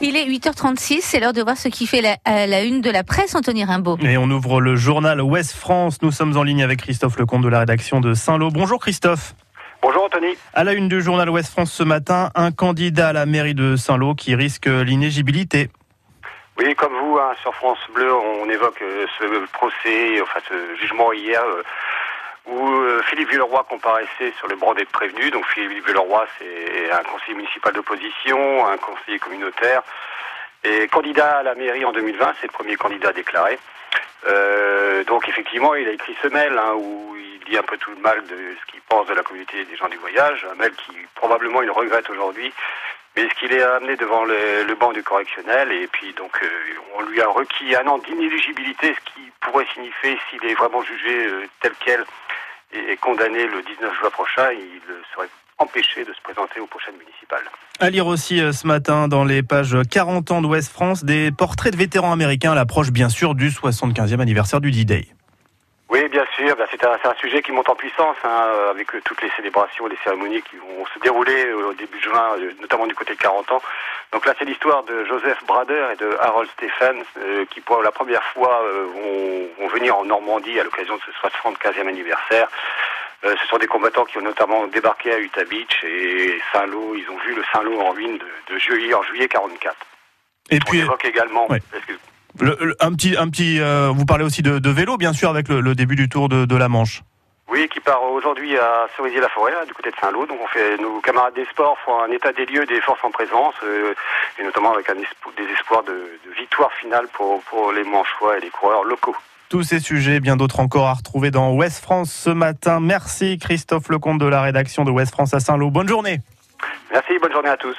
Il est 8h36, c'est l'heure de voir ce qui fait la, la, une de la presse, Anthony Rimbaud. Et on ouvre le journal Ouest France. Nous sommes en ligne avec Christophe Lecomte de la rédaction de Saint-Lô. Bonjour Christophe. Bonjour Anthony. À la une du journal Ouest France ce matin, un candidat à la mairie de Saint-Lô qui risque l'inégibilité. Oui, comme vous, hein, sur France Bleu, on évoque euh, ce procès, enfin ce jugement hier. Euh, où euh, Philippe Villeroy comparaissait sur le brevet de prévenu. Donc Philippe Villeroy, c'est un conseiller municipal d'opposition, un conseiller communautaire, et candidat à la mairie en 2020, c'est le premier candidat déclaré. Euh, donc effectivement, il a écrit ce mail hein, où il dit un peu tout le mal de ce qu'il pense de la communauté des gens du voyage, un mail qui probablement il regrette aujourd'hui, mais ce qu'il est amené devant le, banc du correctionnel et puis donc euh, on lui a requis un an d'inéligibilité, ce qui pourrait signifier s'il est vraiment jugé tel quel et condamné le 19 juin prochain, il serait empêché de se présenter aux prochaines municipales. À lire aussi euh, ce matin dans les pages 40 ans d'Ouest France des portraits de vétérans américains à l'approche bien sûr du 75e anniversaire du D-Day. Sûr. Ben, c'est un, sujet qui monte en puissance hein, avec euh, toutes les célébrations et les cérémonies qui vont se dérouler euh, au début juin, notamment du côté de 40 ans. Donc là, c'est l'histoire de Joseph Brader et de Harold Stephen qui, pour la première fois, vont, vont, venir en Normandie à l'occasion de ce 75e anniversaire. ce sont des combattants qui ont notamment débarqué à Utah Beach et Saint-Lô. Ils ont vu le Saint-Lô en ruine de, de, juillet en juillet 44. Et puis, On évoque également un petit, un petit. Euh, vous parlez aussi de, vélo, bien sûr, avec le, début du Tour de, la Manche. Oui, qui part aujourd'hui à Cerisier-la-Forêt, du côté de Saint-Lô. Donc, on fait nos camarades des sports font un état des lieux des forces en présence, euh, et notamment avec un des espoirs de, victoire finale pour, pour les Manchois et les coureurs locaux. Tous ces sujets, bien d'autres encore à retrouver dans Ouest France ce matin. Merci Christophe Lecomte de la rédaction de Ouest France à Saint-Lô. Bonne journée. Merci, bonne journée à tous.